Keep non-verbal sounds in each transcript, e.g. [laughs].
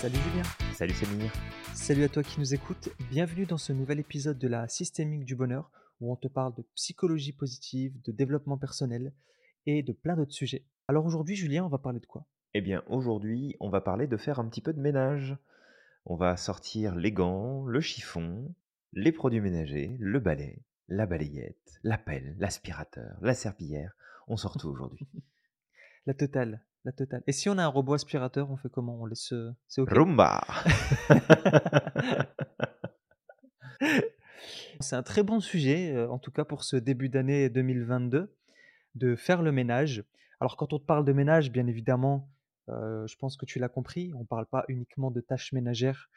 Salut Julien. Salut Samir. Salut à toi qui nous écoutes. Bienvenue dans ce nouvel épisode de la Systémique du Bonheur où on te parle de psychologie positive, de développement personnel et de plein d'autres sujets. Alors aujourd'hui, Julien, on va parler de quoi? Eh bien, aujourd'hui, on va parler de faire un petit peu de ménage. On va sortir les gants, le chiffon, les produits ménagers, le balai, la balayette, la pelle, l'aspirateur, la serpillière. On sort tout aujourd'hui. [laughs] La totale, la totale. Et si on a un robot aspirateur, on fait comment? On laisse. euh, C'est ok. Rumba [laughs] C'est un très bon sujet, euh, en tout cas pour ce début d'année 2022, de faire le ménage. Alors quand on te parle de ménage, bien évidemment, euh, je pense que tu l'as compris, on ne parle pas uniquement de tâches ménagères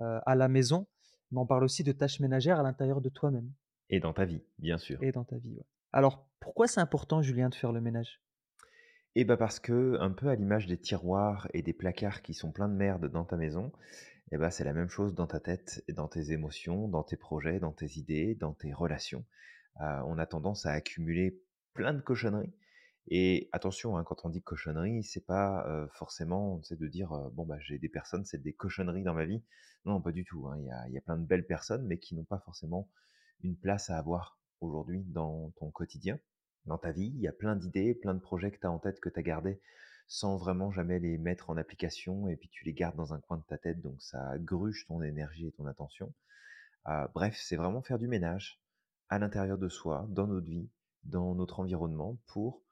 euh, à la maison, mais on parle aussi de tâches ménagères à l'intérieur de toi-même Et dans ta vie, bien sûr. et dans ta vie. ouais. Alors pourquoi c'est important, Julien, de faire le ménage? Et bah parce que, un peu à l'image des tiroirs et des placards qui sont pleins de merde dans ta maison, eh bah c'est la même chose dans ta tête, et dans tes émotions, dans tes projets, dans tes idées, dans tes relations. Euh, on a tendance à accumuler plein de cochonneries. Et attention, hein, quand on dit cochonnerie, c'est pas euh, forcément de dire bon bah j'ai des personnes, c'est des cochonneries dans ma vie. Non, pas du tout. hein. Il y, a, il y a plein de belles personnes, mais qui n'ont pas forcément une place à avoir aujourd'hui dans ton quotidien dans ta vie. Il y a plein d'idées, plein de projets que tu as en tête, que tu as gardés sans vraiment jamais les mettre en application et puis tu les gardes dans un coin de ta tête, donc ça gruge ton énergie et ton attention. Euh, bref, c'est vraiment faire du ménage à l'intérieur de soi, dans notre vie, dans notre environnement, pour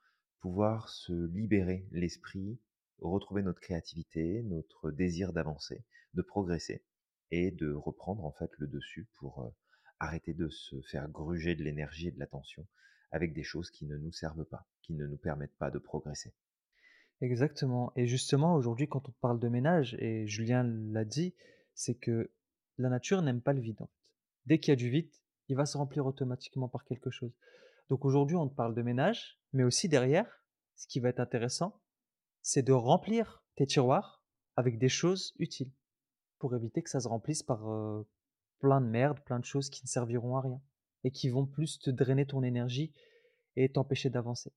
pouvoir se libérer l'esprit, retrouver notre créativité, notre désir d'avancer, de progresser et de reprendre en fait le dessus pour euh, arrêter de se faire gruger de l'énergie et de l'attention avec des choses qui ne nous servent pas, qui ne nous permettent pas de progresser. Exactement. Et justement, aujourd'hui, quand on parle de ménage, et Julien l'a dit, c'est que la nature n'aime pas le vide. Dès qu'il y a du vide, il va se remplir automatiquement par quelque chose. Donc aujourd'hui, on te parle de ménage, mais aussi derrière, ce qui va être intéressant, c'est de remplir tes tiroirs avec des choses utiles pour éviter que ça se remplisse par plein de merde, plein de choses qui ne serviront à rien et qui vont plus te drainer ton énergie et t'empêcher d'avancer.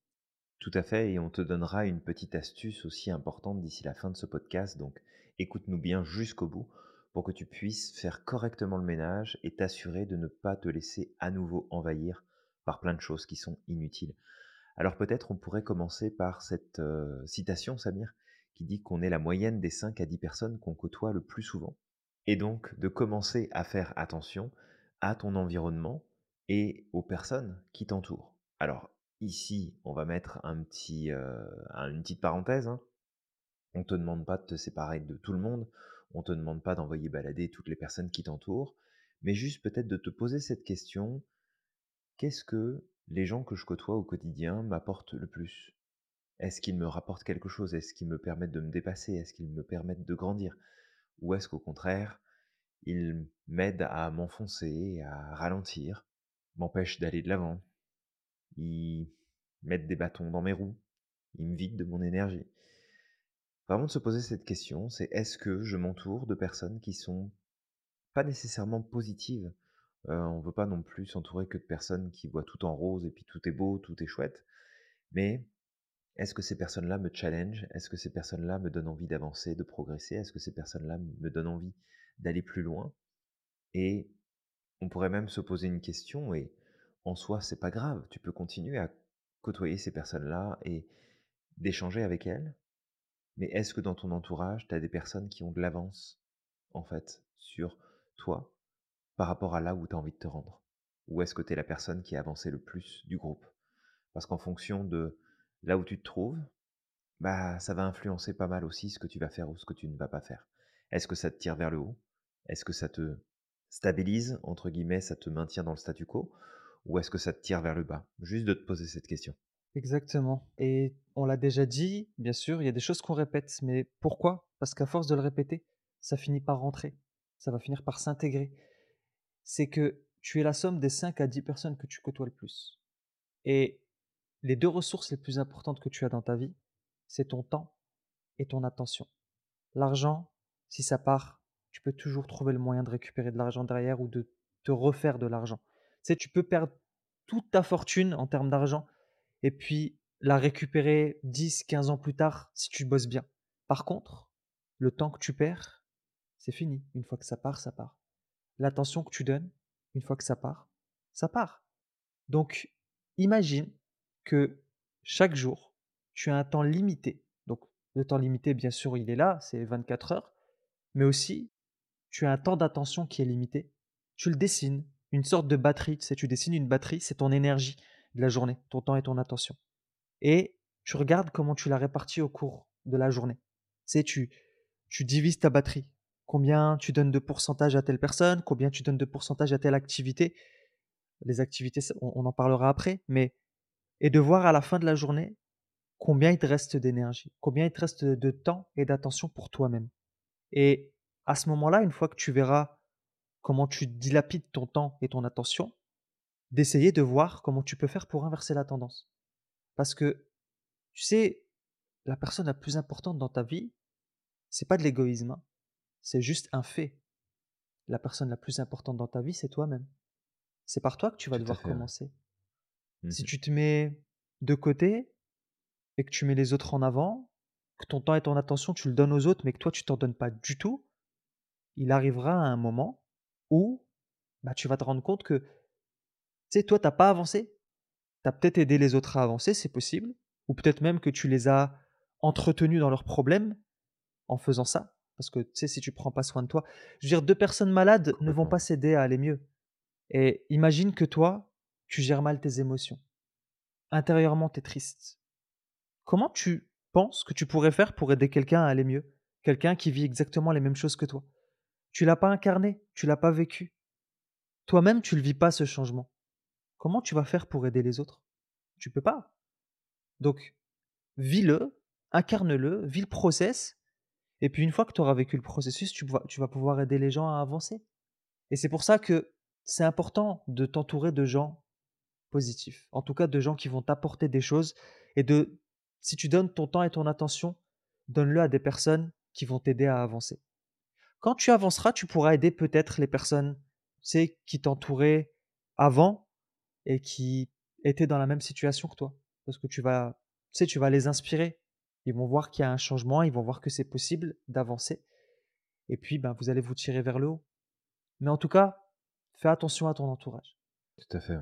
Tout à fait, et on te donnera une petite astuce aussi importante d'ici la fin de ce podcast, donc écoute-nous bien jusqu'au bout pour que tu puisses faire correctement le ménage et t'assurer de ne pas te laisser à nouveau envahir par plein de choses qui sont inutiles. Alors peut-être on pourrait commencer par cette euh, citation, Samir, qui dit qu'on est la moyenne des 5 à 10 personnes qu'on côtoie le plus souvent. Et donc de commencer à faire attention à ton environnement et aux personnes qui t'entourent. Alors ici, on va mettre euh, un- une petite parenthèse. hein. On ne te demande pas de te séparer de tout le monde, on ne te demande pas d'envoyer balader toutes les personnes qui t'entourent, mais juste peut-être de te poser cette question, qu'est-ce que les gens que je côtoie au quotidien m'apportent le plus? Est-ce qu'ils me rapportent quelque chose? Est-ce qu'ils me permettent de me dépasser? Est-ce qu'ils me permettent de grandir? Ou est-ce qu'au contraire, ils m'aident à m'enfoncer, à ralentir, m'empêchent d'aller de l'avant. Ils mettent des bâtons dans mes roues, ils me vident de mon énergie. Vraiment de se poser cette question, c'est est-ce que je m'entoure de personnes qui sont pas nécessairement positives? Euh, On veut pas non plus s'entourer que de personnes qui voient tout en rose et puis tout est beau, tout est chouette. Mais est-ce que ces personnes-là me challenge Est-ce que ces personnes-là me donnent envie d'avancer, de progresser? Est-ce que ces personnes-là me donnent envie d'aller plus loin? Et on pourrait même se poser une question, et en soi, c'est pas grave. Tu peux continuer à côtoyer ces personnes-là et d'échanger avec elles. Mais est-ce que dans ton entourage, tu as des personnes qui ont de l'avance, en fait, sur toi par rapport à là où tu as envie de te rendre? Ou est-ce que tu es la personne qui a avancé le plus du groupe? Parce qu'en fonction de là où tu te trouves, bah, ça va influencer pas mal aussi ce que tu vas faire ou ce que tu ne vas pas faire. Est-ce que ça te tire vers le haut? Est-ce que ça te stabilise, entre guillemets, ça te maintient dans le statu quo Ou est-ce que ça te tire vers le bas? Juste de te poser cette question. Exactement. Et on l'a déjà dit, bien sûr, il y a des choses qu'on répète, mais pourquoi? Parce qu'à force de le répéter, ça finit par rentrer, ça va finir par s'intégrer. C'est que tu es la somme des 5 à 10 personnes que tu côtoies le plus. Et les deux ressources les plus importantes que tu as dans ta vie, c'est ton temps et ton attention. L'argent, si ça part, tu peux toujours trouver le moyen de récupérer de l'argent derrière ou de te refaire de l'argent. Tu sais, tu peux perdre toute ta fortune en termes d'argent et puis la récupérer 10, 15 ans plus tard si tu bosses bien. Par contre, le temps que tu perds, c'est fini. Une fois que ça part, ça part. L'attention que tu donnes, une fois que ça part, ça part. Donc, imagine que chaque jour, tu as un temps limité. Donc, le temps limité, bien sûr, il est là, c'est 24 heures, mais aussi, tu as un temps d'attention qui est limité. Tu le dessines, une sorte de batterie, tu tu dessines une batterie, c'est ton énergie de la journée, ton temps et ton attention. Et tu regardes comment tu l'as répartie au cours de la journée. Sais, tu, tu divises ta batterie. Combien tu donnes de pourcentage à telle personne, combien tu donnes de pourcentage à telle activité. Les activités, on, en parlera après, mais et de voir à la fin de la journée combien il te reste d'énergie, combien il te reste de temps et d'attention pour toi-même. Et à ce moment-là, une fois que tu verras comment tu dilapides ton temps et ton attention, d'essayer de voir comment tu peux faire pour inverser la tendance. Parce que, tu sais, la personne la plus importante dans ta vie, c'est pas de l'égoïsme, hein. c'est juste un fait. La personne la plus importante dans ta vie, c'est toi-même. C'est par toi que tu vas devoir commencer. Si mmh tu te mets de côté et que tu mets les autres en avant, que ton temps et ton attention, tu le donnes aux autres, mais que toi, tu t'en donnes pas du tout, il arrivera un moment où bah, tu vas te rendre compte que, tu sais, toi, tu n'as pas avancé. Tu as peut-être aidé les autres à avancer, c'est possible. Ou peut-être même que tu les as entretenus dans leurs problèmes en faisant ça. Parce que, tu sais, si tu prends pas soin de toi, je veux dire, deux personnes malades ne vont pas s'aider à aller mieux. Et imagine que toi, tu gères mal tes émotions. Intérieurement, tu es triste. Comment tu penses que tu pourrais faire pour aider quelqu'un à aller mieux? Quelqu'un qui vit exactement les mêmes choses que toi? Tu l'as pas incarné, tu l'as pas vécu. Toi-même, tu ne le vis pas ce changement. Comment tu vas faire pour aider les autres? Tu peux pas. Donc, vis-le, incarne-le, vis le process, et puis une fois que tu auras vécu le processus, tu, tu vas pouvoir aider les gens à avancer. Et c'est pour ça que c'est important de t'entourer de gens positifs, en tout cas de gens qui vont t'apporter des choses, et de, si tu donnes ton temps et ton attention, donne-le à des personnes qui vont t'aider à avancer. Quand tu avanceras, tu pourras aider peut-être les personnes tu qui t'entouraient avant et qui étaient dans la même situation que toi. Parce que tu vas, tu sais, tu vas les inspirer. Ils vont voir qu'il y a un changement, ils vont voir que c'est possible d'avancer. Et puis, ben, vous allez vous tirer vers le haut. Mais en tout cas, fais attention à ton entourage. Tout à fait,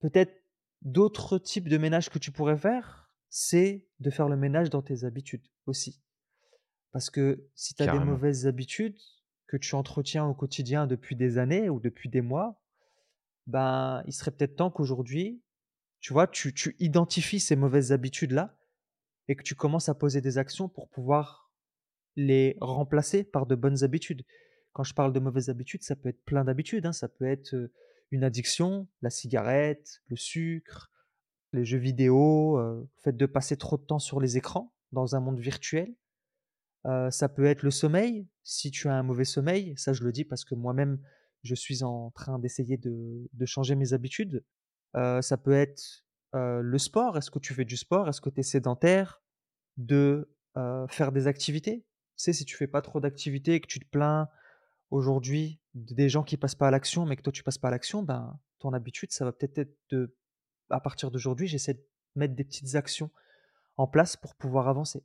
Peut-être d'autres types de ménage que tu pourrais faire, c'est de faire le ménage dans tes habitudes aussi. Parce que si tu as des mauvaises habitudes que tu entretiens au quotidien depuis des années ou depuis des mois, ben, il serait peut-être temps qu'aujourd'hui, tu vois, tu, tu identifies ces mauvaises habitudes-là et que tu commences à poser des actions pour pouvoir les remplacer par de bonnes habitudes. Quand je parle de mauvaises habitudes, ça peut être plein d'habitudes. Hein. Ça peut être une addiction, la cigarette, le sucre, les jeux vidéo, le fait de passer trop de temps sur les écrans dans un monde virtuel ça peut être le sommeil, si tu as un mauvais sommeil, ça je le dis parce que moi-même je suis en train d'essayer de, changer mes habitudes. ça peut être le sport, est-ce que tu fais du sport, est-ce que tu es sédentaire, de faire des activités? Tu sais, si tu fais pas trop d'activités et que tu te plains aujourd'hui des gens qui passent pas à l'action, mais que toi tu passes pas à l'action, ben ton habitude, ça va peut-être être de, à partir d'aujourd'hui, j'essaie de mettre des petites actions en place pour pouvoir avancer.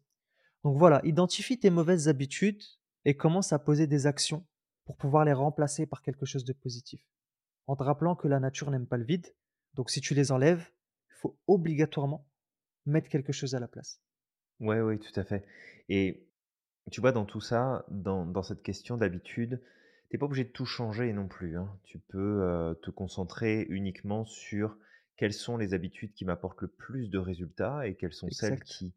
Donc voilà, identifie tes mauvaises habitudes et commence à poser des actions pour pouvoir les remplacer par quelque chose de positif. En te rappelant que la nature n'aime pas le vide, donc si tu les enlèves, il faut obligatoirement mettre quelque chose à la place. Ouais, oui, tout à fait. Et tu vois, dans tout ça, dans, cette question d'habitude, tu n'es pas obligé de tout changer non plus. Hein. Tu peux euh, te concentrer uniquement sur quelles sont les habitudes qui m'apportent le plus de résultats et quelles sont celles qui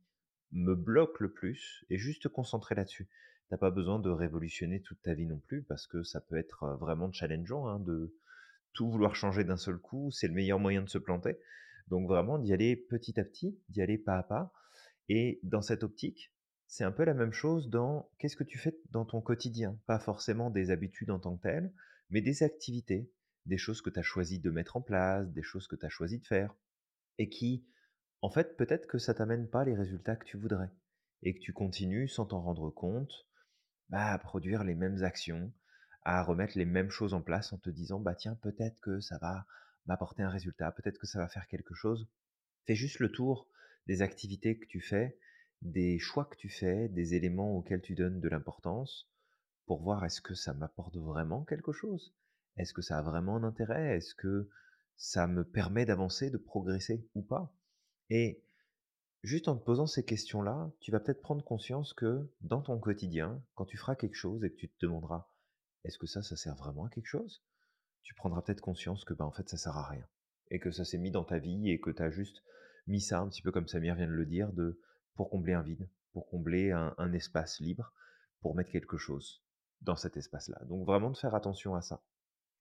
me bloque le plus et juste te concentrer là-dessus. T'as pas besoin de révolutionner toute ta vie non plus parce que ça peut être vraiment challengeant hein, de tout vouloir changer d'un seul coup. C'est le meilleur moyen de se planter. Donc vraiment d'y aller petit à petit, d'y aller pas à pas. Et dans cette optique, c'est un peu la même chose dans qu'est-ce que tu fais dans ton quotidien. Pas forcément des habitudes en tant que telles, mais des activités, des choses que tu as choisi de mettre en place, des choses que tu as choisi de faire et qui en fait, peut-être que ça t'amène pas les résultats que tu voudrais et que tu continues sans t'en rendre compte bah, à produire les mêmes actions, à remettre les mêmes choses en place en te disant bah tiens peut-être que ça va m'apporter un résultat, peut-être que ça va faire quelque chose. Fais juste le tour des activités que tu fais, des choix que tu fais, des éléments auxquels tu donnes de l'importance pour voir est-ce que ça m'apporte vraiment quelque chose? Est-ce que ça a vraiment un intérêt? Est-ce que ça me permet d'avancer, de progresser ou pas? Et juste en te posant ces questions-là, tu vas peut-être prendre conscience que dans ton quotidien, quand tu feras quelque chose et que tu te demanderas est-ce que ça, ça sert vraiment à quelque chose? Tu prendras peut-être conscience que bah, en fait ça sert à rien et que ça s'est mis dans ta vie et que tu as juste mis ça un petit peu comme Samir vient de le dire, de pour combler un vide, pour combler un, espace libre, pour mettre quelque chose dans cet espace-là. Donc vraiment de faire attention à ça.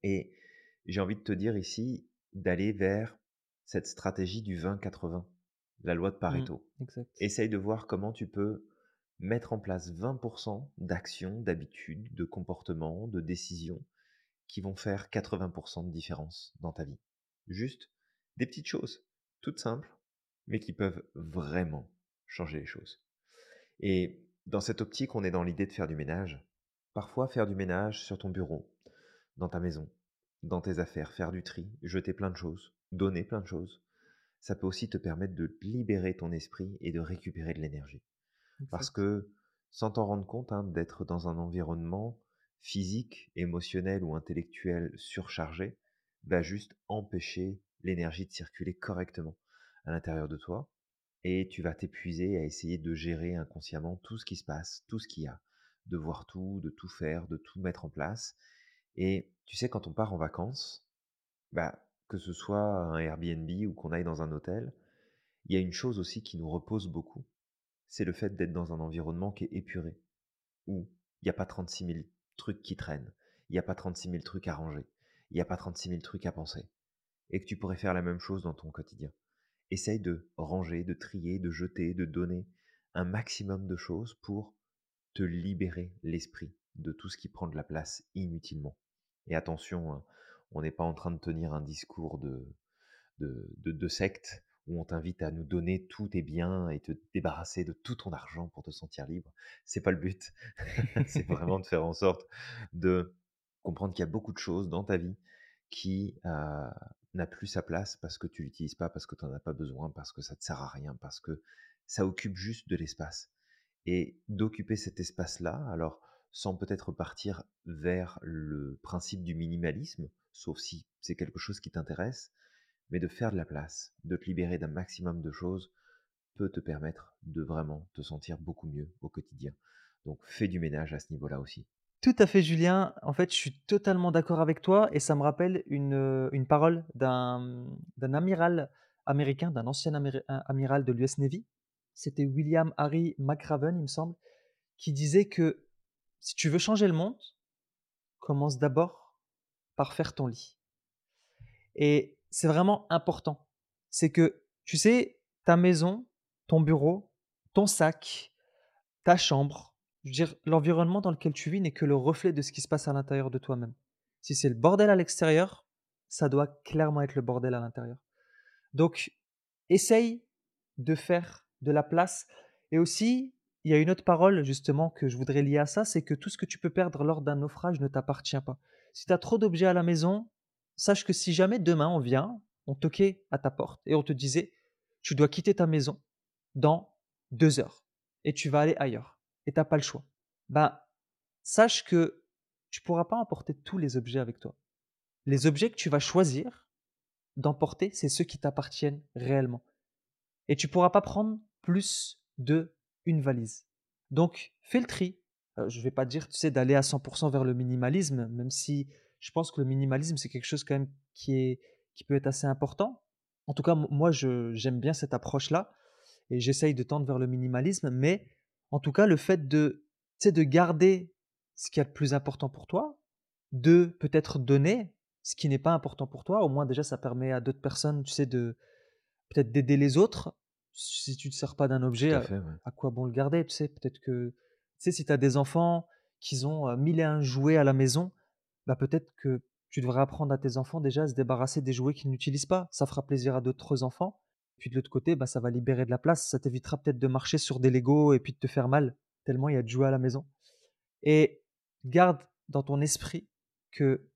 Et j'ai envie de te dire ici d'aller vers cette stratégie du 20-80, la loi de mmh, Pareto. Essaye de voir comment tu peux mettre en place 20% d'actions, d'habitudes, de comportements, de décisions qui vont faire 80% de différence dans ta vie. Juste des petites choses, toutes simples, mais qui peuvent vraiment changer les choses. Et dans cette optique, on est dans l'idée de faire du ménage. Parfois, faire du ménage sur ton bureau, dans ta maison, dans tes affaires, faire du tri, jeter plein de choses, donner plein de choses, ça peut aussi te permettre de libérer ton esprit et de récupérer de l'énergie. Parce que, sans t'en rendre compte, hein, d'être dans un environnement physique, émotionnel ou intellectuel surchargé, va juste empêcher l'énergie de circuler correctement à l'intérieur de toi et tu vas t'épuiser à essayer de gérer inconsciemment tout ce qui se passe, tout ce qu'il y a, de voir tout, de tout faire, de tout mettre en place. Et tu sais, quand on part en vacances, bah, que ce soit un Airbnb ou qu'on aille dans un hôtel, il y a une chose aussi qui nous repose beaucoup, c'est le fait d'être dans un environnement qui est épuré, où il n'y a pas 36 000 trucs qui traînent, il n'y a pas 36 000 trucs à ranger, il n'y a pas 36 000 trucs à penser, et que tu pourrais faire la même chose dans ton quotidien. Essaye de ranger, de trier, de jeter, de donner un maximum de choses pour te libérer l'esprit de tout ce qui prend de la place inutilement. Et attention, hein, on n'est pas en train de tenir un discours de, secte où on t'invite à nous donner tous tes biens et te débarrasser de tout ton argent pour te sentir libre. C'est pas le but. [laughs] c'est vraiment de faire en sorte de comprendre qu'il y a beaucoup de choses dans ta vie qui euh, n'a plus sa place parce que tu l'utilises pas, parce que tu n'en as pas besoin, parce que ça te sert à rien, parce que ça occupe juste de l'espace. Et d'occuper cet espace-là, alors sans peut-être partir vers le principe du minimalisme, sauf si c'est quelque chose qui t'intéresse, mais de faire de la place, de te libérer d'un maximum de choses, peut te permettre de vraiment te sentir beaucoup mieux au quotidien. Donc fais du ménage à ce niveau-là aussi. Tout à fait, Julien. En fait, je suis totalement d'accord avec toi et ça me rappelle une, euh, une parole d'un amiral américain, d'un ancien amiral de l'US Navy. C'était William Harry McRaven, il me semble, qui disait que si tu veux changer le monde, commence d'abord par faire ton lit. Et c'est vraiment important. C'est que, tu sais, ta maison, ton bureau, ton sac, ta chambre, je veux dire, l'environnement dans lequel tu vis n'est que le reflet de ce qui se passe à l'intérieur de toi-même. Si c'est le bordel à l'extérieur, ça doit clairement être le bordel à l'intérieur. Donc, essaye de faire de la place. Et aussi, il y a une autre parole justement que je voudrais lier à ça, c'est que tout ce que tu peux perdre lors d'un naufrage ne t'appartient pas. Si tu as trop d'objets à la maison, sache que si jamais demain on vient, on toquait à ta porte et on te disait, tu dois quitter ta maison dans deux heures et tu vas aller ailleurs et tu n'as pas le choix. Ben, sache que tu pourras pas emporter tous les objets avec toi. Les objets que tu vas choisir d'emporter, c'est ceux qui t'appartiennent réellement. Et tu pourras pas prendre plus de une valise. Donc, fais le tri. Euh, je ne vais pas dire, tu sais, d'aller à 100% vers le minimalisme, même si je pense que le minimalisme, c'est quelque chose quand même qui, est, qui peut être assez important. En tout cas, moi, j'aime bien cette approche-là et j'essaye de tendre vers le minimalisme, mais en tout cas, le fait de, de garder ce qui est le plus important pour toi, de peut-être donner ce qui n'est pas important pour toi, au moins déjà ça permet à d'autres personnes, tu sais, de peut-être d'aider les autres. Si tu ne te sers pas d'un objet, à, quoi bon le garder Tu sais, peut-être que, sais, si tu as des enfants qui ont mille et un jouets à la maison, bah peut-être que tu devrais apprendre à tes enfants déjà à se débarrasser des jouets qu'ils n'utilisent pas. Ça fera plaisir à d'autres enfants. Puis de l'autre côté, bah, ça va libérer de la place. Ça t'évitera peut-être de marcher sur des Legos et puis de te faire mal, tellement il y a de jouets à la maison. Et garde dans ton esprit que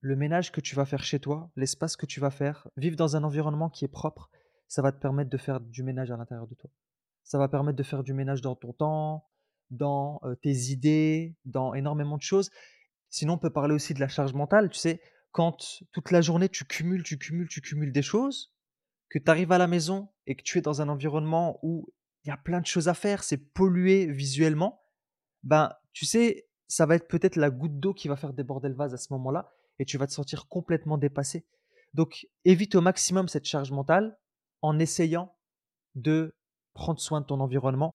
le ménage que tu vas faire chez toi, l'espace que tu vas faire, vivre dans un environnement qui est propre, ça va te permettre de faire du ménage à l'intérieur de toi. Ça va permettre de faire du ménage dans ton temps, dans tes idées, dans énormément de choses. Sinon, on peut parler aussi de la charge mentale. Tu sais, quand toute la journée, tu cumules, tu cumules, tu cumules des choses, que tu arrives à la maison et que tu es dans un environnement où il y a plein de choses à faire, c'est pollué visuellement, ben, tu sais, ça va être peut-être la goutte d'eau qui va faire déborder le vase à ce moment-là et tu vas te sentir complètement dépassé. Donc, évite au maximum cette charge mentale en essayant de prendre soin de ton environnement.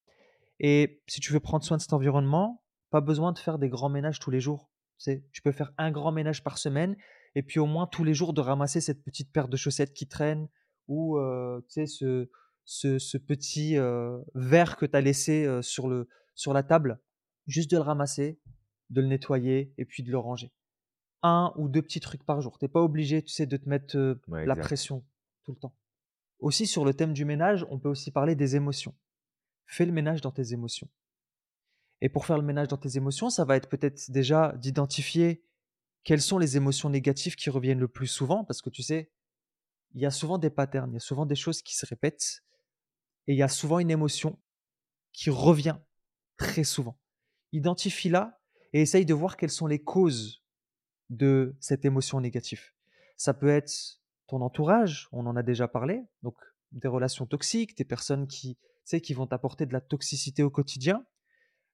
Et si tu veux prendre soin de cet environnement, pas besoin de faire des grands ménages tous les jours. Tu, tu peux faire un grand ménage par semaine et puis au moins tous les jours de ramasser cette petite paire de chaussettes qui traîne ou tu sais, ce, ce, petit verre que tu as laissé sur, le, sur la table, juste de le ramasser, de le nettoyer et puis de le ranger. Un ou deux petits trucs par jour. Tu n'es pas obligé, tu sais, de te mettre la pression tout le temps. Aussi, sur le thème du ménage, on peut aussi parler des émotions. Fais le ménage dans tes émotions. Et pour faire le ménage dans tes émotions, ça va être peut-être déjà d'identifier quelles sont les émotions négatives qui reviennent le plus souvent, parce que tu sais, il y a souvent des patterns, il y a souvent des choses qui se répètent, et il y a souvent une émotion qui revient très souvent. Identifie-la et essaye de voir quelles sont les causes de cette émotion négative. Ça peut être ton entourage, on en a déjà parlé, donc des relations toxiques, des personnes qui, qui vont t'apporter de la toxicité au quotidien.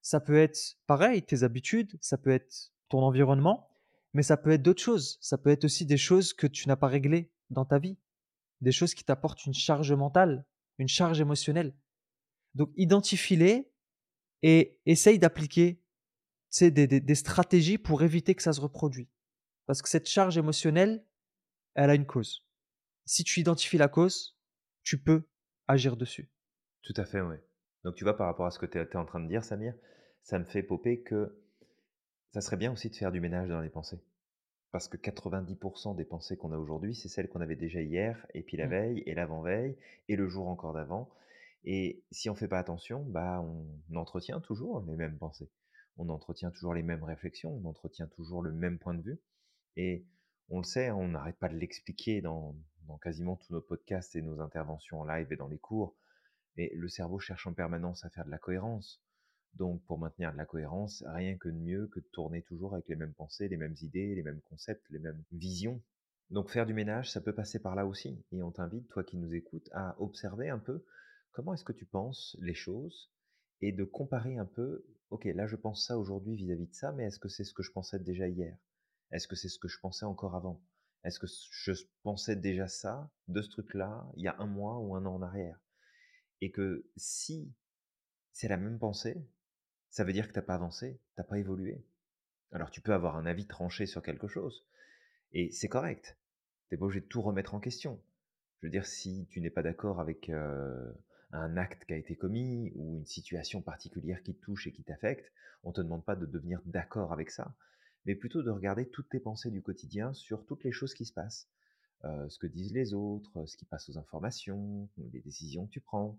Ça peut être pareil, tes habitudes, ça peut être ton environnement, mais ça peut être d'autres choses. Ça peut être aussi des choses que tu n'as pas réglées dans ta vie, des choses qui t'apportent une charge mentale, une charge émotionnelle. Donc identifie-les et essaye d'appliquer des, stratégies pour éviter que ça se reproduise. Parce que cette charge émotionnelle, elle a une cause. Si tu identifies la cause, tu peux agir dessus. Tout à fait, oui. Donc tu vois, par rapport à ce que tu es, en train de dire, Samir, ça me fait popper que ça serait bien aussi de faire du ménage dans les pensées. Parce que 90% des pensées qu'on a aujourd'hui, c'est celles qu'on avait déjà hier, et puis la mmh. veille, et l'avant-veille, et le jour encore d'avant. Et si on ne fait pas attention, bah on entretient toujours les mêmes pensées. On entretient toujours les mêmes réflexions, on entretient toujours le même point de vue. Et on le sait, on n'arrête pas de l'expliquer dans, dans, quasiment tous nos podcasts et nos interventions en live et dans les cours. Mais le cerveau cherche en permanence à faire de la cohérence. Donc, pour maintenir de la cohérence, rien que de mieux que de tourner toujours avec les mêmes pensées, les mêmes idées, les mêmes concepts, les mêmes visions. Donc, faire du ménage, ça peut passer par là aussi. Et on t'invite, toi qui nous écoutes, à observer un peu comment est-ce que tu penses les choses et de comparer un peu, ok, là je pense ça aujourd'hui vis-à-vis de ça, mais est-ce que c'est ce que je pensais déjà hier? Est-ce que c'est ce que je pensais encore avant? Est-ce que je pensais déjà ça, de ce truc-là, il y a un mois ou un an en arrière? Et que si c'est la même pensée, ça veut dire que tu n'as pas avancé, tu n'as pas évolué. Alors tu peux avoir un avis tranché sur quelque chose, et c'est correct. Tu n'es pas obligé de tout remettre en question. Je veux dire, si tu n'es pas d'accord avec un acte qui a été commis ou une situation particulière qui te touche et qui t'affecte, on te demande pas de devenir d'accord avec ça, mais plutôt de regarder toutes tes pensées du quotidien sur toutes les choses qui se passent. ce que disent les autres, ce qui passe aux informations, les décisions que tu prends.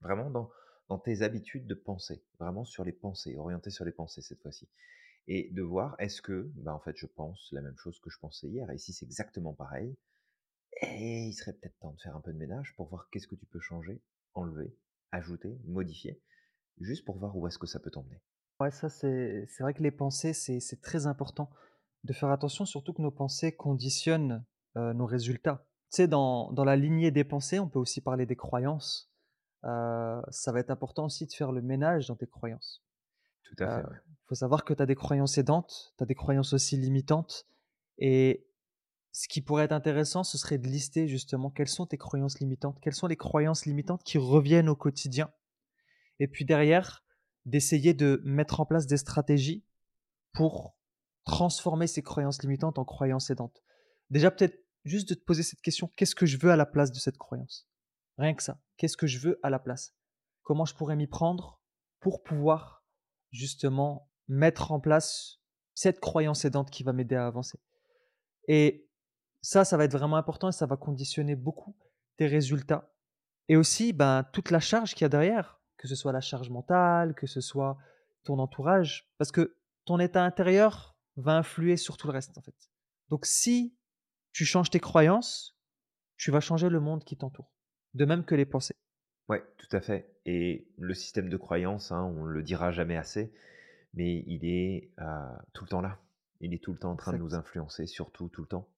Vraiment dans, tes habitudes de pensée, vraiment sur les pensées, orienté sur les pensées cette fois-ci. Et de voir, est-ce que, bah en fait, je pense la même chose que je pensais hier, et si c'est exactement pareil, et eh, il serait peut-être temps de faire un peu de ménage pour voir qu'est-ce que tu peux changer, enlever, ajouter, modifier, juste pour voir où est-ce que ça peut t'emmener. Ouais, ça c'est vrai que les pensées, c'est très important de faire attention, surtout que nos pensées conditionnent euh, nos résultats. Tu sais, dans, dans la lignée des pensées, on peut aussi parler des croyances ça va être important aussi de faire le ménage dans tes croyances. Tout à fait. Il faut savoir que tu as des croyances aidantes, tu as des croyances aussi limitantes. Et ce qui pourrait être intéressant, ce serait de lister justement quelles sont tes croyances limitantes, quelles sont les croyances limitantes qui reviennent au quotidien. Et puis derrière, d'essayer de mettre en place des stratégies pour transformer ces croyances limitantes en croyances aidantes. Déjà, peut-être juste de te poser cette question, qu'est-ce que je veux à la place de cette croyance? Rien que ça. Qu'est-ce que je veux à la place? Comment je pourrais m'y prendre pour pouvoir justement mettre en place cette croyance aidante qui va m'aider à avancer? Et ça, ça va être vraiment important et ça va conditionner beaucoup tes résultats. Et aussi, ben, toute la charge qu'il y a derrière, que ce soit la charge mentale, que ce soit ton entourage, parce que ton état intérieur va influer sur tout le reste, en fait. Donc, si tu changes tes croyances, tu vas changer le monde qui t'entoure de même que les pensées. Ouais, tout à fait et le système de croyance, hein, on le dira jamais assez, mais il est, heu, tout le temps là. Il est tout le temps en train de nous influencer, surtout tout le temps.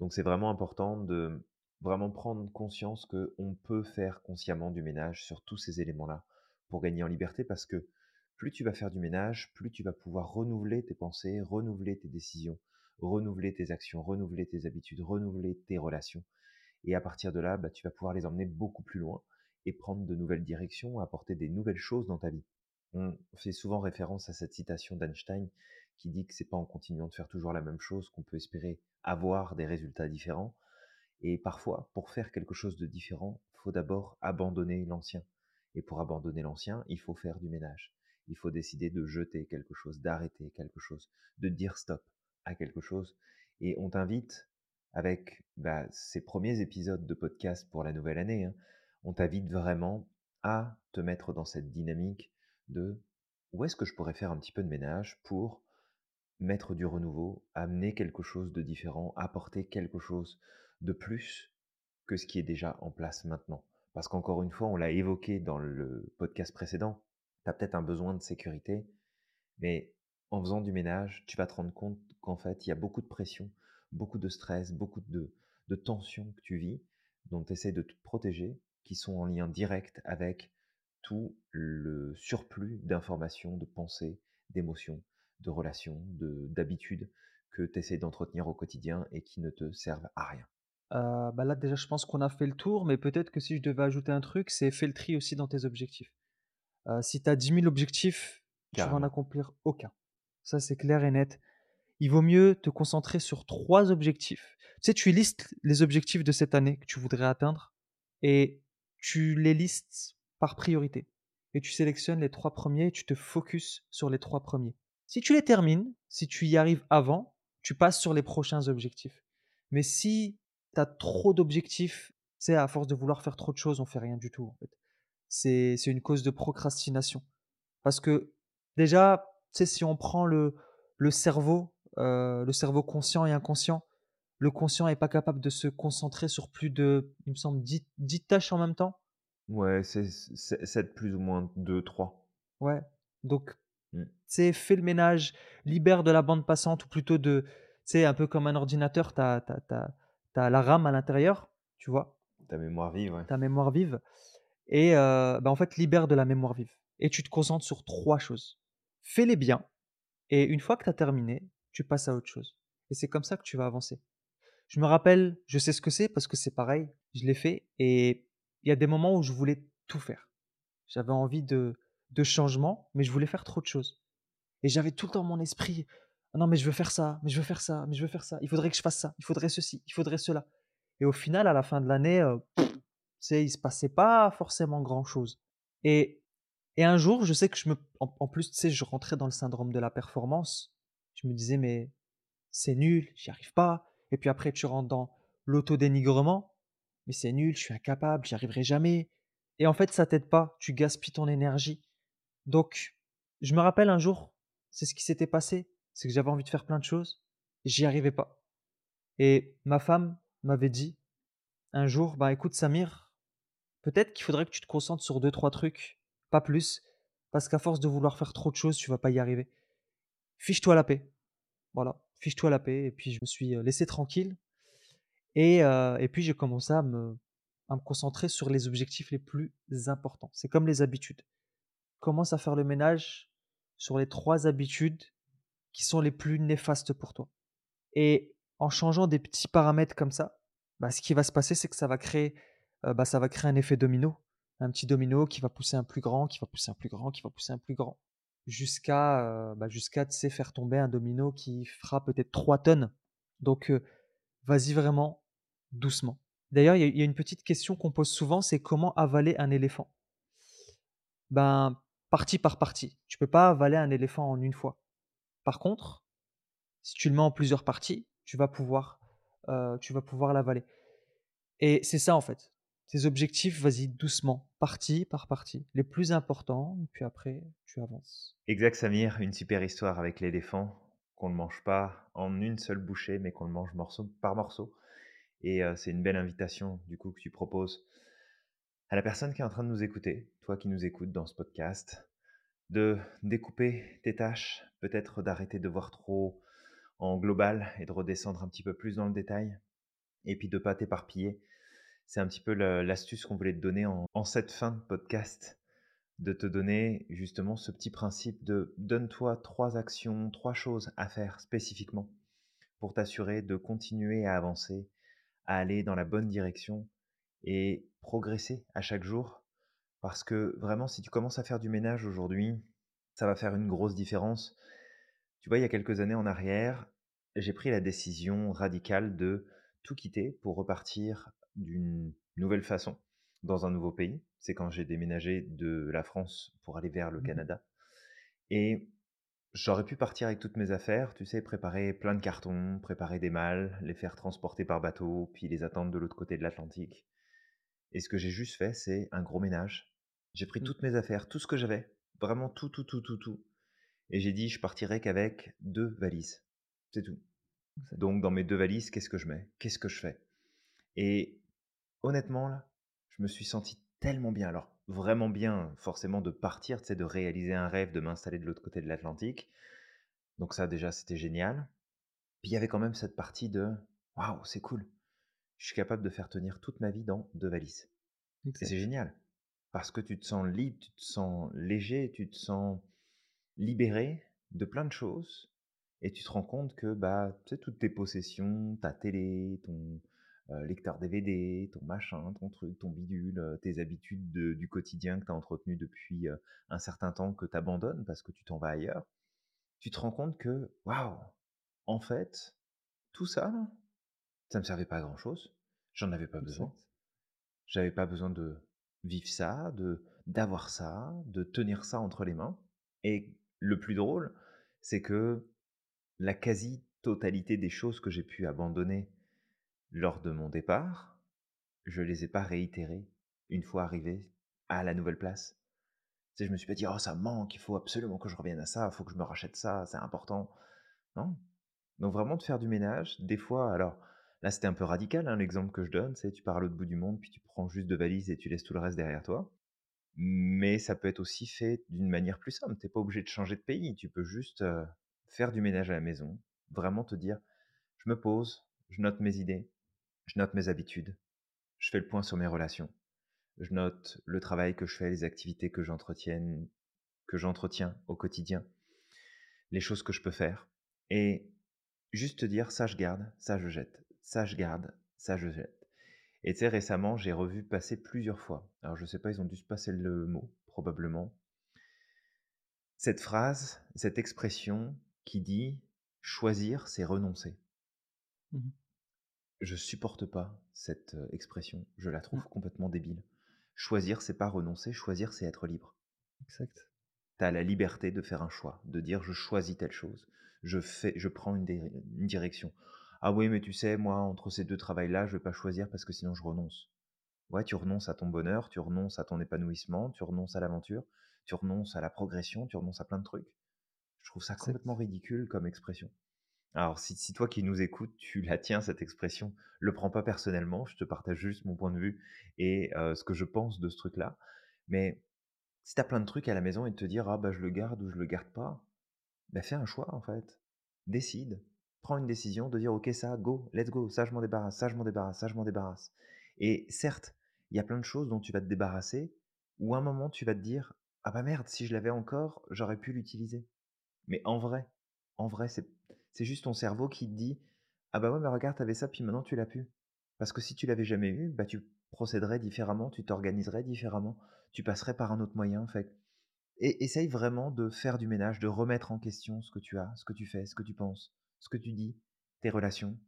Donc c'est vraiment important de vraiment prendre conscience qu'on peut faire consciemment du ménage sur tous ces éléments-là pour gagner en liberté parce que plus tu vas faire du ménage, plus tu vas pouvoir renouveler tes pensées, renouveler tes décisions, renouveler tes actions, renouveler tes habitudes, renouveler tes relations et à partir de là, bah, tu vas pouvoir les emmener beaucoup plus loin et prendre de nouvelles directions, apporter des nouvelles choses dans ta vie. On fait souvent référence à cette citation d'Einstein qui dit que c'est pas en continuant de faire toujours la même chose qu'on peut espérer avoir des résultats différents. Et parfois, pour faire quelque chose de différent, faut d'abord abandonner l'ancien. Et pour abandonner l'ancien, il faut faire du ménage. Il faut décider de jeter quelque chose, d'arrêter quelque chose, de dire stop à quelque chose. Et on t'invite, avec bah, ces premiers épisodes de podcast pour la nouvelle année, hein, on t'invite vraiment à te mettre dans cette dynamique de où est-ce que je pourrais faire un petit peu de ménage pour mettre du renouveau, amener quelque chose de différent, apporter quelque chose de plus que ce qui est déjà en place maintenant. Parce qu'encore une fois, on l'a évoqué dans le podcast précédent, tu as peut-être un besoin de sécurité, mais en faisant du ménage, tu vas te rendre compte qu'en fait, il y a beaucoup de pression, beaucoup de stress, beaucoup de, de tensions que tu vis, dont tu essaies de te protéger, qui sont en lien direct avec tout le surplus d'informations, de pensées, d'émotions, de relations, de d'habitudes que tu essaies d'entretenir au quotidien et qui ne te servent à rien. Heu, bah, là, déjà, je pense qu'on a fait le tour, mais peut-être que si je devais ajouter un truc, c'est fais le tri aussi dans tes objectifs. Heu, si tu as 10 000 objectifs, tu vas en accomplir aucun. Ça, c'est clair et net. Il vaut mieux te concentrer sur 3 objectifs. Tu sais, tu listes les objectifs de cette année que tu voudrais atteindre et tu les listes par priorité et tu sélectionnes les 3 premiers et tu te focuses sur les 3 premiers. Si tu les termines, si tu y arrives avant, tu passes sur les prochains objectifs. Mais si tu as trop d'objectifs, sais, à force de vouloir faire trop de choses, on fait rien du tout, en. C'est c'est une cause de procrastination. Parce que déjà, tu sais, si on prend le le cerveau, heu, le cerveau conscient et inconscient, le conscient est pas capable de se concentrer sur plus de, il me semble, dix 10 tâches en même temps. Ouais, c'est c'est 7 plus ou moins deux trois. Ouais, donc Mmh. tu sais, fais le ménage, libère de la bande passante ou plutôt de tu sais, un peu comme un ordinateur, tu as tu as la RAM à l'intérieur, tu vois? Ta mémoire vive, ouais. Ta mémoire vive et heu, bah, en fait, libère de la mémoire vive et tu te concentres sur 3 choses. Fais-les bien et une fois que tu as terminé, tu passes à autre chose et c'est comme ça que tu vas avancer. Je me rappelle, je sais ce que c'est parce que c'est pareil, je l'ai fait et il y a des moments où je voulais tout faire. J'avais envie de de changement, mais je voulais faire trop de choses et j'avais tout le temps mon esprit: «Ah non, mais je veux faire ça, mais je veux faire ça, mais je veux faire ça, il faudrait que je fasse ça, il faudrait ceci, il faudrait cela» et au final, à la fin de l'année, tu sais, il se passait pas forcément grand-chose et et un jour, je sais que je me en plus, tu sais, je rentrais dans le syndrome de la performance. Je me disais: «Mais c'est nul, j'y arrive pas» et puis après tu rentres dans l'auto-dénigrement: «Mais c'est nul, je suis incapable, j'y arriverai jamais» et en fait, ça t'aide pas, tu gaspilles ton énergie. Donc je me rappelle un jour, c'est ce qui s'était passé, c'est que j'avais envie de faire plein de choses, j'y arrivais pas et ma femme m'avait dit un jour: «Bah, écoute Samir, peut-être qu'il faudrait que tu te concentres sur deux trois trucs, pas plus, parce qu'à force de vouloir faire trop de choses, tu vas pas y arriver. Fiche-toi la paix». Voilà, fiche-toi la paix et puis je me suis, heu, laissé tranquille et heu et puis j'ai commencé à me à me concentrer sur les objectifs les plus importants. C'est comme les habitudes. Commence à faire le ménage sur les 3 habitudes qui sont les plus néfastes pour toi et en changeant des petits paramètres comme ça, bah, ce qui va se passer, c'est que ça va créer, heu, bah, ça va créer un effet domino. Un petit domino qui va pousser un plus grand, qui va pousser un plus grand, qui va pousser un plus grand jusqu'à, bah, jusqu'à, tu sais, faire tomber un domino qui fera peut-être 3 tonnes. Donc vas-y vraiment doucement. D'ailleurs, il y a une petite question qu'on pose souvent, c'est comment avaler un éléphant? Ben, partie par partie. Tu peux pas avaler un éléphant en une fois. Par contre, si tu le mets en plusieurs parties, tu vas pouvoir, tu vas pouvoir l'avaler et c'est ça, en fait. Tes objectifs, vas-y doucement, partie par partie, les plus importants et puis après tu avances. Exact Samir, une super histoire avec l'éléphant, qu'on ne mange pas en une seule bouchée, mais qu'on le mange morceau par morceau et heu, c'est une belle invitation du coup que tu proposes à la personne qui est en train de nous écouter, toi qui nous écoutes dans ce podcast, de découper tes tâches, peut-être d'arrêter de voir trop en global et de redescendre un petit peu plus dans le détail, et puis de pas t'éparpiller. C'est un petit peu l'astuce qu'on voulait te donner en, en cette fin de podcast, de te donner justement ce petit principe de donne-toi trois actions, trois choses à faire spécifiquement pour t'assurer de continuer à avancer, à aller dans la bonne direction et progresser à chaque jour. Parce que vraiment, si tu commences à faire du ménage aujourd'hui, ça va faire une grosse différence. Tu vois, il y a quelques années en arrière, j'ai pris la décision radicale de tout quitter pour repartir d'une nouvelle façon dans un nouveau pays. C'est quand j'ai déménagé de la France pour aller vers le Mmh Canada. Et j'aurais pu partir avec toutes mes affaires, tu sais, préparer plein de cartons, préparer des malles, les faire transporter par bateau, puis les attendre de l'autre côté de l'Atlantique. Et ce que j'ai juste fait, c'est un gros ménage. J'ai pris Mmh. toutes mes affaires, tout ce que j'avais, vraiment tout, tout, tout, tout, tout. Et j'ai dit, je partirai qu'avec deux valises. C'est tout. Donc, dans mes deux valises, qu'est-ce que je mets? Qu'est-ce que je fais? Et honnêtement, là, je me suis senti tellement bien. Alors, vraiment bien, forcément, de partir, de réaliser un rêve, de m'installer de l'autre côté de l'Atlantique. Donc, ça, déjà, c'était génial. Puis, il y avait quand même cette partie de waouh, c'est cool. Je suis capable de faire tenir toute ma vie dans deux valises. Et c'est génial. Parce que tu te sens libre, tu te sens léger, tu te sens libéré de plein de choses. Et tu te rends compte que bah, tu sais, toutes tes possessions, ta télé, ton euh, lecteur DVD, ton machin, ton truc, ton bidule, euh, tes habitudes de- du quotidien que tu as entretenues depuis euh, un certain temps que tu abandonnes parce que tu t'en vas ailleurs, tu te rends compte que, waouh, en fait, tout ça, là, ça me servait pas à grand chose. J'en avais pas besoin. J'avais pas besoin de vivre ça, de d'avoir ça, de tenir ça entre les mains. Et le plus drôle, c'est que la quasi-totalité des choses que j'ai pu abandonner lors de mon départ, je les ai pas réitérées une fois arrivé à la nouvelle place. Tu sais, je me suis pas dit, oh, ça manque, il faut absolument que je revienne à ça, il faut que je me rachète ça, c'est important. Non. Donc vraiment de faire du ménage, des fois, alors là c'était un peu radical hein, l'exemple que je donne, tu pars à l'autre bout du monde, puis tu prends juste deux valises et tu laisses tout le reste derrière toi. Mais ça peut être aussi fait d'une manière plus simple. T'es pas obligé de changer de pays. Tu peux juste euh, faire du ménage à la maison. Vraiment te dire, je me pose, je note mes idées, je note mes habitudes, je fais le point sur mes relations, je note le travail que je fais, les activités que j'entretiens, que j'entretiens au quotidien, les choses que je peux faire. Et juste te dire, ça je garde, ça je jette, ça je garde, ça je jette. Et tu sais, récemment, j'ai revu passer plusieurs fois. Alors, je sais pas, ils ont dû se passer le mot, probablement. Cette phrase, cette expression qui dit choisir, c'est renoncer. Mmh Je supporte pas cette euh, expression. Je la trouve Mmh. complètement débile. Choisir, c'est pas renoncer. Choisir, c'est être libre. Exact. Tu as la liberté de faire un choix, de dire je choisis telle chose. Je fais, je prends une, direction. Ah oui, mais tu sais, moi, entre ces deux travails-là, je vais pas choisir parce que sinon je renonce. Ouais, tu renonces à ton bonheur, tu renonces à ton épanouissement, tu renonces à l'aventure, tu renonces à la progression, tu renonces à plein de trucs. Je trouve ça complètement ridicule comme expression. Alors, si, toi qui nous écoutes, tu la tiens, cette expression, le prends pas personnellement, je te partage juste mon point de vue et ce que je pense de ce truc-là. Mais si tu as plein de trucs à la maison et te dire, ah bah je le garde ou je le garde pas, bah fais un choix en fait. Décide. Prends une décision de dire, ok, ça, go, let's go, ça je m'en débarrasse, ça je m'en débarrasse, ça je m'en débarrasse. Et certes, il y a plein de choses dont tu vas te débarrasser, ou à un moment tu vas te dire, ah bah merde, si je l'avais encore, j'aurais pu l'utiliser. Mais en vrai, en vrai, c'est c'est juste ton cerveau qui te dit Ah bah ouais, mais regarde, t'avais ça, puis maintenant tu l'as plus. Parce que si tu l'avais jamais eu, bah tu procéderais différemment, tu t'organiserais différemment, tu passerais par un autre moyen. En fait. Et essaye vraiment de faire du ménage, de remettre en question ce que tu as, ce que tu fais, ce que tu penses, ce que tu dis, tes relations,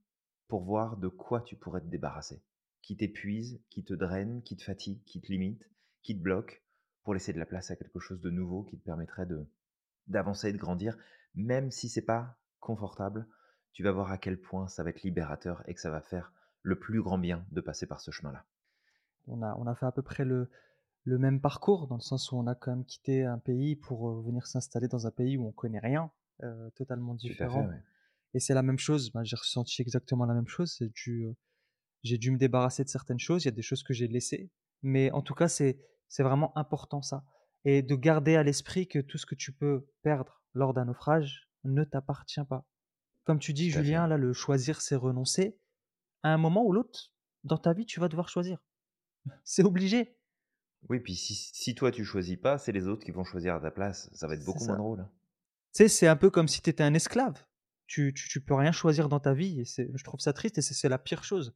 pour voir de quoi tu pourrais te débarrasser. Qui t'épuise, qui te draine, qui te fatigue, qui te limite, qui te bloque, pour laisser de la place à quelque chose de nouveau qui te permettrait de, d'avancer et de grandir, même si c'est pas confortable, tu vas voir à quel point ça va être libérateur et que ça va faire le plus grand bien de passer par ce chemin-là. On a on a fait à peu près le le même parcours, dans le sens où on a quand même quitté un pays pour, heu, venir s'installer dans un pays où on connaît rien, heu, totalement fait, différent ouais. et c'est la même chose, ben, j'ai ressenti exactement la même chose, heu, j'ai dû me débarrasser de certaines choses, il y a des choses que j'ai laissées, Mais en tout cas, c'est c'est vraiment important ça et de garder à l'esprit que tout ce que tu peux perdre lors d'un naufrage ne t'appartient pas. Comme tu dis, fait. Julien, là, le choisir, c'est renoncer. À un moment ou l'autre, dans ta vie, tu vas devoir choisir. [laughs] C'est obligé. Oui, puis si si toi tu choisis pas, c'est les autres qui vont choisir à ta place. Ça va être beaucoup moins drôle, hein. Tu sais, c'est un peu comme si tu étais un esclave. Tu tu tu peux rien choisir dans ta vie et je trouve ça triste et c'est la pire chose.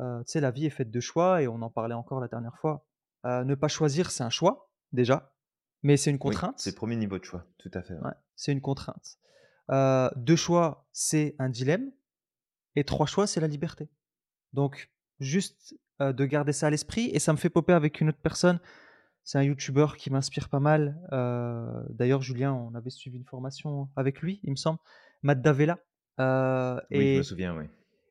Heu, tu sais, la vie est faite de choix et on en parlait encore la dernière fois. Heu, ne pas choisir, c'est un choix, déjà, mais c'est une Oui, c'est le contrainte. premier niveau de choix, tout à fait, ouais. Ouais, c'est une contrainte. Heu, 2 choix, c'est un dilemme et 3 choix, c'est la liberté. Donc juste, heu, de garder ça à l'esprit et ça me fait popper avec une autre personne. C'est un youtubeur qui m'inspire pas mal, heu, d'ailleurs Julien, on avait suivi une formation avec lui, il me semble, Matt D'Avella, Oui, je me et souviens, oui.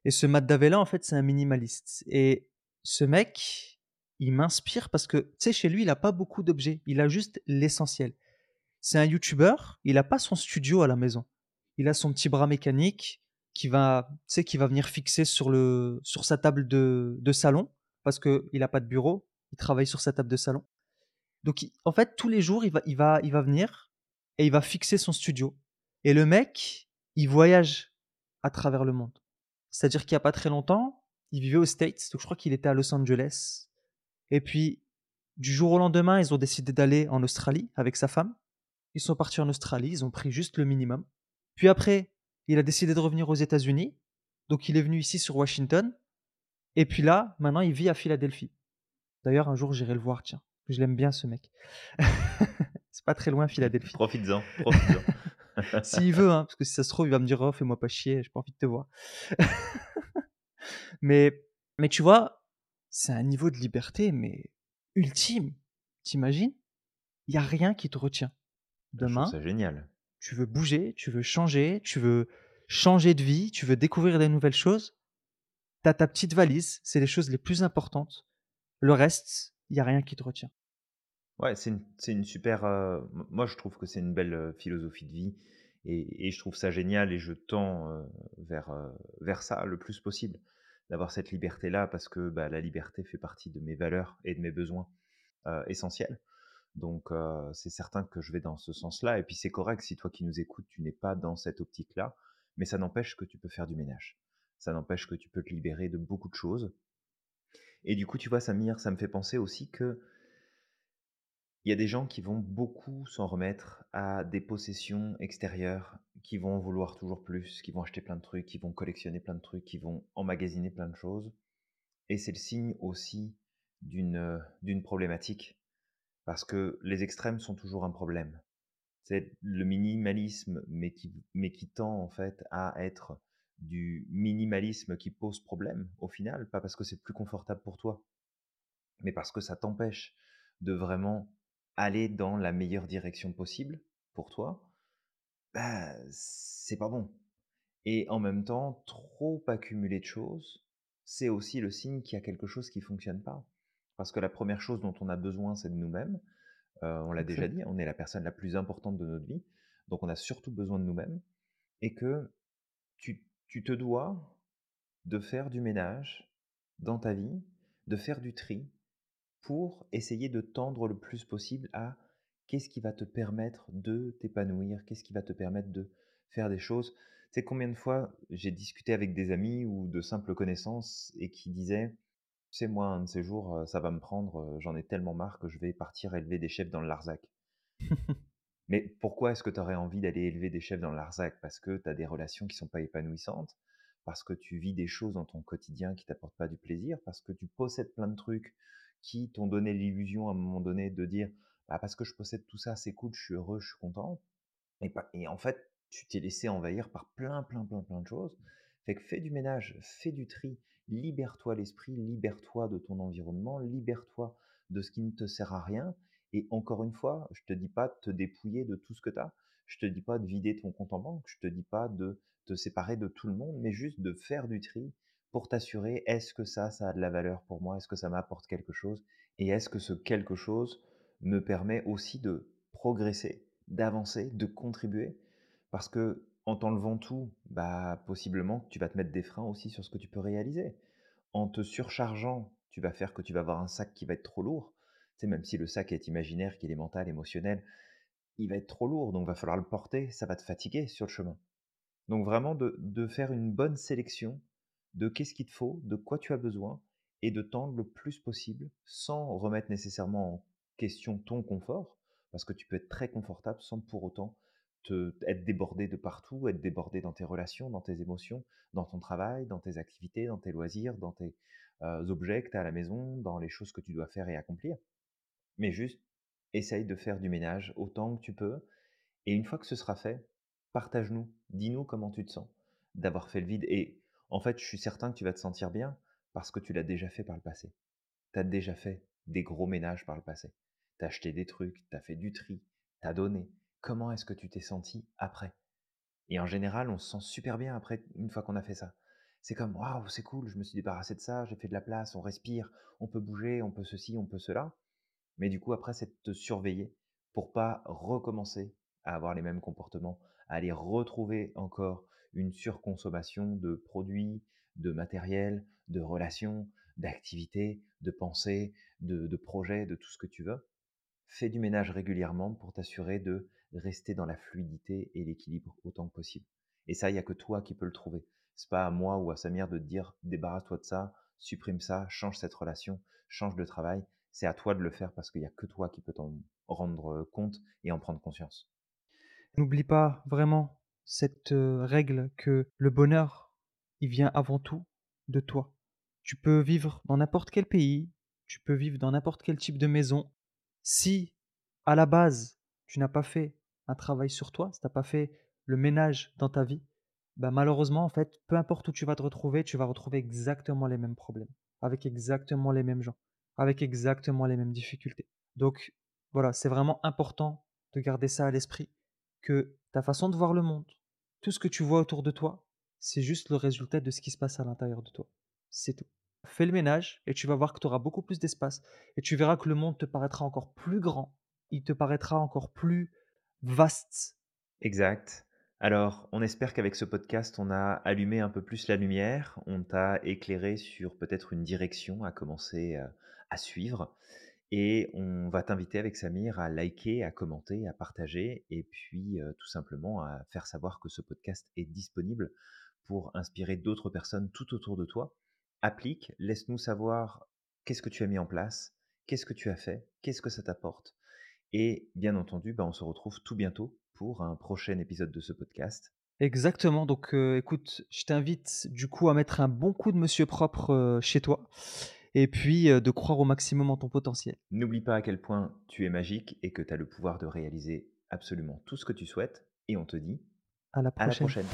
et ce Matt D'Avella, en fait, c'est un minimaliste et ce mec, il m'inspire parce que, tu sais, chez lui, il a pas beaucoup d'objets, il a juste l'essentiel. C'est un youtubeur, il a pas son studio à la maison. Il a son petit bras mécanique qui va, qui va venir fixer sur le sur sa table de de salon parce qu'il a pas de bureau, il travaille sur sa table de salon. Donc en fait, tous les jours, il va il va il va venir et il va fixer son studio et le mec, il voyage à travers le monde. C'est-à-dire qu'il y a pas très longtemps, il vivait aux States, donc je crois qu'il était à Los Angeles et puis du jour au lendemain, ils ont décidé d'aller en Australie avec sa femme. Ils sont partis en Australie, ils ont pris juste le minimum. Puis après, il a décidé de revenir aux États-Unis, donc il est venu ici sur Washington et puis là, maintenant, il vit à Philadelphie. D'ailleurs, un jour, j'irai le voir, tiens. Je l'aime bien ce mec. [laughs] C'est pas très loin Philadelphie. Profites-en, profites-en. [laughs] S'il veut, hein, parce que si ça se trouve, il va me dire: «Oh, fais-moi pas chier, j'ai pas envie de te voir». [laughs] Mais mais tu vois, c'est un niveau de liberté, mais ultime. Tu imagines? Il y a rien qui te retient. Demain, ça génial. tu veux bouger, tu veux changer, tu veux changer de vie, tu veux découvrir des nouvelles choses. Tu as ta petite valise, c'est les choses les plus importantes. Le reste, il y a rien qui te retient. Ouais, c'est une c'est une super, heu, m moi je trouve que c'est une belle, heu, philosophie de vie et et je trouve ça génial et je tends, heu, vers, ça le plus possible. D'avoir cette liberté-là parce que, bah, la liberté fait partie de mes valeurs et de mes besoins, essentiels. Donc c'est certain que je vais dans ce sens-là et puis c'est correct si toi qui nous écoutes, tu n'es pas dans cette optique-là, mais ça n'empêche que tu peux faire du ménage. Ça n'empêche que tu peux te libérer de beaucoup de choses et du coup, tu vois, Samir, ça me fait penser aussi que il y a des gens qui vont beaucoup s'en remettre à des possessions extérieures, qui vont vouloir toujours plus, qui vont acheter plein de trucs, qui vont collectionner plein de trucs, qui vont emmagasiner plein de choses et c'est le signe aussi d'une problématique parce que les extrêmes sont toujours un problème. C'est le minimalisme, mais qui tend en fait à être du minimalisme qui pose problème au final, pas parce que c'est plus confortable pour toi, mais parce que ça t'empêche de vraiment aller dans la meilleure direction possible pour toi, bah, c'est pas bon et en même temps, trop accumuler de choses, c'est aussi le signe qu'il y a quelque chose qui fonctionne pas. Parce que la première chose dont on a besoin, c'est de nous-mêmes. Heu, on l'a déjà dit, on est la personne la plus importante de notre vie, donc on a surtout besoin de nous-mêmes et que tu tu te dois de faire du ménage dans ta vie, de faire du tri pour essayer de tendre le plus possible à qu'est-ce qui va te permettre de t'épanouir, qu'est-ce qui va te permettre de faire des choses. Tu sais combien de fois j'ai discuté avec des amis ou de simples connaissances et qui disaient: «Tu sais moi un de ces jours, heu, ça va me prendre, heu, j'en ai tellement marre que je vais partir élever des chèvres dans le Larzac». [laughs] Mais pourquoi est-ce que tu aurais envie d'aller élever des chèvres dans le Larzac? Parce que tu as des relations qui sont pas épanouissantes? Parce que tu vis des choses dans ton quotidien qui t'apportent pas du plaisir? Parce que tu possèdes plein de trucs qui t'ont donné l'illusion à un moment donné de dire: «Bah, parce que je possède tout ça, c'est cool, je suis heureux, je suis content» et et en fait, tu t'es laissé envahir par plein, plein, plein, plein de choses. Fait que fais du ménage, fais du tri, libère-toi l'esprit, libère-toi de ton environnement, libère-toi de ce qui ne te sert à rien et encore une fois, je te dis pas de te dépouiller de tout ce que tu as. Je te dis pas de vider ton compte en banque, je te dis pas de te séparer de tout le monde, mais juste de faire du tri pour t'assurer: «Est-ce que ça, ça a de la valeur pour moi? Est-ce que ça m'apporte quelque chose? Et est-ce que ce quelque chose me permet aussi de progresser, d'avancer, de contribuer?» parce qu'en t'enlevant tout, bah, possiblement tu vas te mettre des freins aussi sur ce que tu peux réaliser. En te surchargeant tu vas faire que tu vas avoir un sac qui va être trop lourd. Tu sais, même si le sac est imaginaire, qu'il est mental, émotionnel, il va être trop lourd, donc va falloir le porter, ça va te fatiguer sur le chemin. Donc vraiment de, de faire une bonne sélection de qu'est-ce qu'il te faut, de quoi tu as besoin, et de tendre le plus possible sans remettre nécessairement en question ton confort, parce que tu peux être très confortable sans pour autant être débordé de partout, être débordé dans tes relations, dans tes émotions, dans ton travail, dans tes activités, dans tes loisirs, dans tes euh, objets que tu as à la maison, dans les choses que tu dois faire et accomplir. Mais juste, essaye de faire du ménage autant que tu peux. Et une fois que ce sera fait, partage-nous, dis-nous comment tu te sens d'avoir fait le vide. Et en fait, je suis certain que tu vas te sentir bien parce que tu l'as déjà fait par le passé. Tu as déjà fait des gros ménages par le passé. Tu as acheté des trucs, tu as fait du tri, tu as donné. Comment est-ce que tu t'es senti après? Et en général, on se sent super bien après, une fois qu'on a fait ça. C'est comme, waouh, c'est cool, je me suis débarrassé de ça, j'ai fait de la place, on respire, on peut bouger, on peut ceci, on peut cela. Mais du coup, après, c'est de te surveiller pour pas recommencer à avoir les mêmes comportements, à aller retrouver encore une surconsommation de produits, de matériel, de relations, d'activités, de pensées, de, projets, de tout ce que tu veux. Fais du ménage régulièrement pour t'assurer de rester dans la fluidité et l'équilibre autant que possible. Et ça, il n'y a que toi qui peux le trouver. C'est pas à moi ou à Samir de te dire débarrasse-toi de ça, supprime ça, change cette relation, change de travail. C'est à toi de le faire parce qu'il n'y a que toi qui peux t'en rendre compte et en prendre conscience. N'oublie pas vraiment cette règle que le bonheur, il vient avant tout de toi. Tu peux vivre dans n'importe quel pays, tu peux vivre dans n'importe quel type de maison. Si, à la base, tu n'as pas fait un travail sur toi, si tu n'as pas fait le ménage dans ta vie, bah malheureusement, en fait, peu importe où tu vas te retrouver, tu vas retrouver exactement les mêmes problèmes, avec exactement les mêmes gens, avec exactement les mêmes difficultés. Donc, voilà, c'est vraiment important de garder ça à l'esprit, que ta façon de voir le monde, tout ce que tu vois autour de toi, c'est juste le résultat de ce qui se passe à l'intérieur de toi. C'est tout. Fais le ménage et tu vas voir que tu auras beaucoup plus d'espace et tu verras que le monde te paraîtra encore plus grand, il te paraîtra encore plus vaste. Exact. Alors, on espère qu'avec ce podcast, on a allumé un peu plus la lumière, on t'a éclairé sur peut-être une direction à commencer euh, à suivre. Et on va t'inviter avec Samir à liker, à commenter, à partager et puis euh, tout simplement à faire savoir que ce podcast est disponible pour inspirer d'autres personnes tout autour de toi. Applique, laisse-nous savoir qu'est-ce que tu as mis en place, qu'est-ce que tu as fait, qu'est-ce que ça t'apporte. Et bien entendu, bah, on se retrouve tout bientôt pour un prochain épisode de ce podcast. Exactement, donc euh, écoute, je t'invite du coup à mettre un bon coup de monsieur propre euh, chez toi et puis euh, de croire au maximum en ton potentiel. N'oublie pas à quel point tu es magique et que tu as le pouvoir de réaliser absolument tout ce que tu souhaites et on te dit À la prochaine.